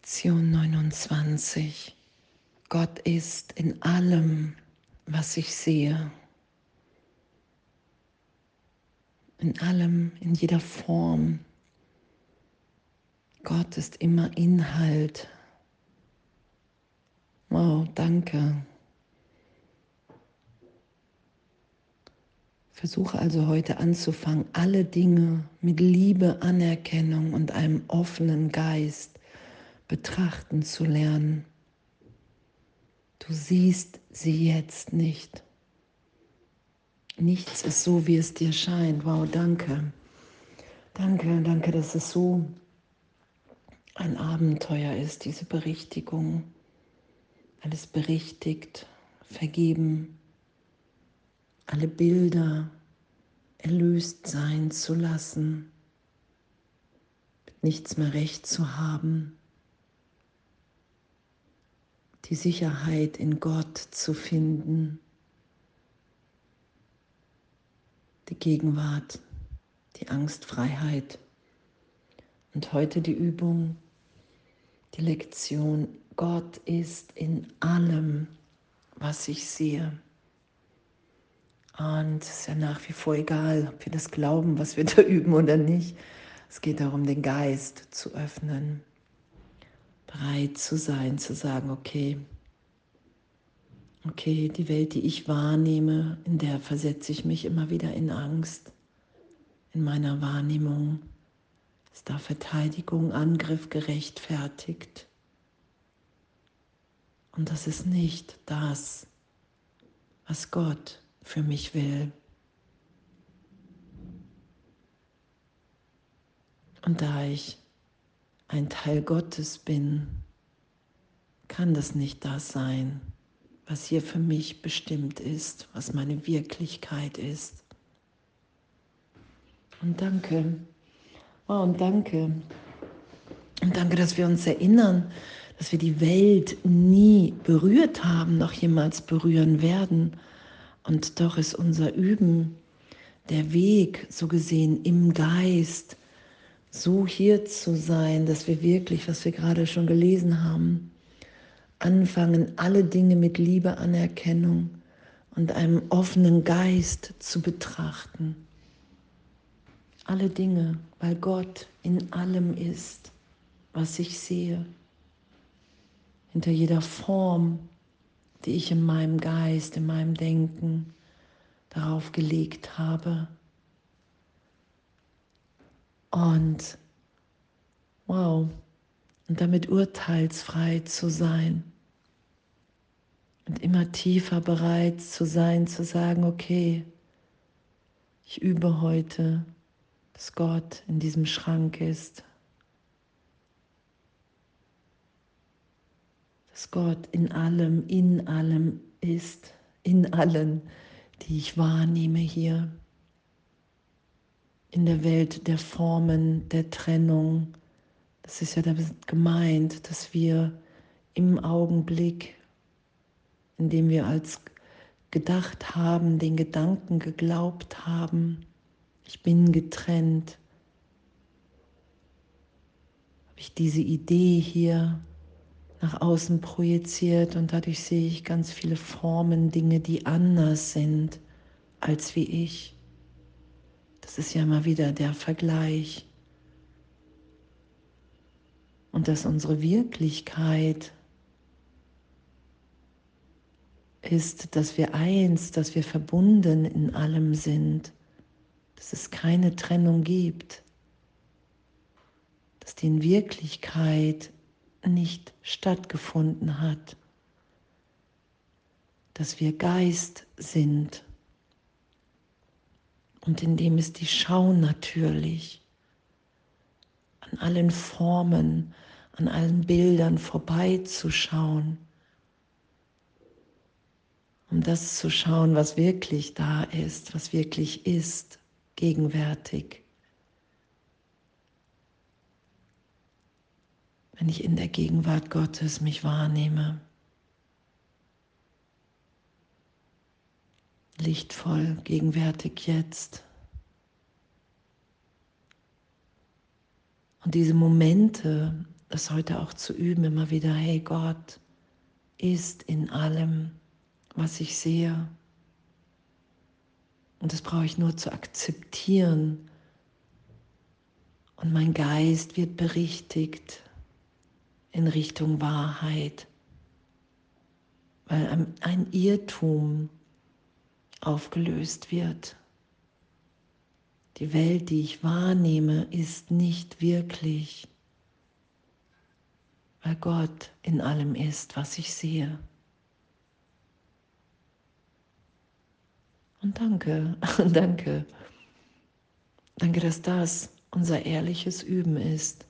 Lektion 29. Gott ist in allem, was ich sehe. In allem, in jeder Form. Gott ist immer Inhalt. Wow, danke. Versuche also heute anzufangen, alle Dinge mit Liebe, Anerkennung und einem offenen Geist betrachten zu lernen. Du siehst sie jetzt nicht. Nichts ist so, wie es dir scheint. Wow, danke. Danke, danke, dass es so ein Abenteuer ist, diese Berichtigung. Alles berichtigt, vergeben, alle Bilder erlöst sein zu lassen, nichts mehr recht zu haben, die Sicherheit in Gott zu finden, die Gegenwart, die Angstfreiheit. Und heute die Übung, die Lektion, Gott ist in allem, was ich sehe. Und es ist ja nach wie vor egal, ob wir das glauben, was wir da üben oder nicht. Es geht darum, den Geist zu öffnen, bereit zu sein, zu sagen, okay, okay, die Welt, die ich wahrnehme, in der versetze ich mich immer wieder in Angst, in meiner Wahrnehmung. Ist da Verteidigung, Angriff gerechtfertigt? Und das ist nicht das, was Gott für mich will. Und da ich ein Teil Gottes bin, kann das nicht das sein, was hier für mich bestimmt ist, was meine Wirklichkeit ist. Und danke, oh, und danke, und danke, dass wir uns erinnern, dass wir die Welt nie berührt haben, noch jemals berühren werden. Und doch ist unser Üben, der Weg, so gesehen im Geist, so hier zu sein, dass wir wirklich, was wir gerade schon gelesen haben, anfangen, alle Dinge mit Liebe, Anerkennung und einem offenen Geist zu betrachten. Alle Dinge, weil Gott in allem ist, was ich sehe. Hinter jeder Form, die ich in meinem Geist, in meinem Denken darauf gelegt habe. Und wow, und damit urteilsfrei zu sein. Und immer tiefer bereit zu sein, zu sagen, okay, ich übe heute, dass Gott in diesem Schrank ist, dass Gott in allem, in allem ist, in allen, die ich wahrnehme hier, in der Welt der Formen, der Trennung. Das ist ja damit gemeint, dass wir im Augenblick, in dem wir als gedacht haben, den Gedanken geglaubt haben, ich bin getrennt, habe ich diese Idee hier nach außen projiziert und dadurch sehe ich ganz viele Formen, Dinge, die anders sind als wie ich. Das ist ja mal wieder der Vergleich. Und dass unsere Wirklichkeit ist, dass wir eins, dass wir verbunden in allem sind, dass es keine Trennung gibt, dass die in Wirklichkeit nicht stattgefunden hat, dass wir Geist sind und in dem ist die Schau natürlich an allen Formen, an allen Bildern vorbeizuschauen, um das zu schauen, was wirklich da ist, was wirklich ist, gegenwärtig. wenn ich in der Gegenwart Gottes mich wahrnehme. Lichtvoll, gegenwärtig jetzt. Und diese Momente, das heute auch zu üben, immer wieder, hey Gott ist in allem, was ich sehe. Und das brauche ich nur zu akzeptieren. Und mein Geist wird berichtigt in Richtung Wahrheit, weil ein Irrtum aufgelöst wird. Die Welt, die ich wahrnehme, ist nicht wirklich weil Gott in allem ist, was ich sehe. Und danke, danke, danke, dass das unser ehrliches Üben ist,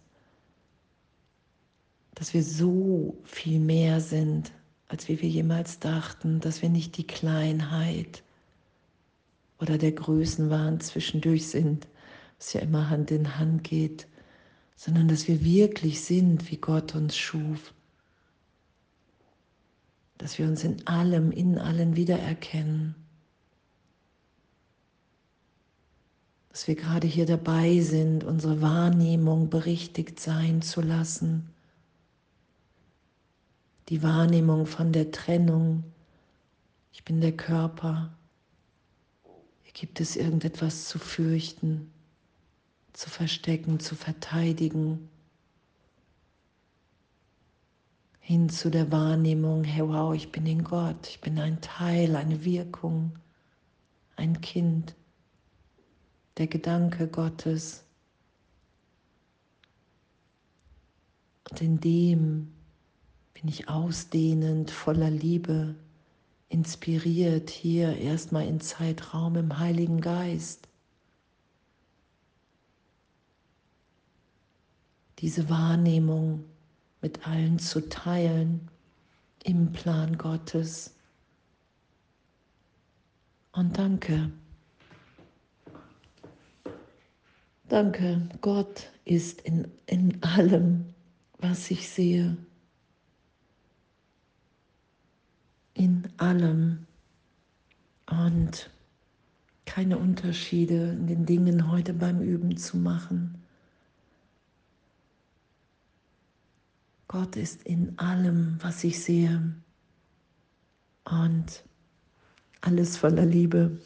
dass wir so viel mehr sind, als wie wir jemals dachten, dass wir nicht die Kleinheit oder der Größenwahn zwischendurch sind, was ja immer Hand in Hand geht, sondern dass wir wirklich sind, wie Gott uns schuf. Dass wir uns in allem, in allen wiedererkennen. Dass wir gerade hier dabei sind, unsere Wahrnehmung berichtigt sein zu lassen. Die Wahrnehmung von der Trennung. Ich bin der Körper. Gibt es irgendetwas zu fürchten zu verstecken, zu verteidigen, hin zu der Wahrnehmung, hey wow, ich bin in Gott, ich bin ein Teil, eine Wirkung, ein Kind, der Gedanke Gottes. Und in dem bin ich ausdehnend, voller Liebe, inspiriert hier erstmal in Zeitraum im Heiligen Geist. diese Wahrnehmung mit allen zu teilen im Plan Gottes. Und danke. Danke, Gott ist in, in allem, was ich sehe. In allem. Und keine Unterschiede in den Dingen heute beim Üben zu machen. Gott ist in allem, was ich sehe. Und alles voller Liebe.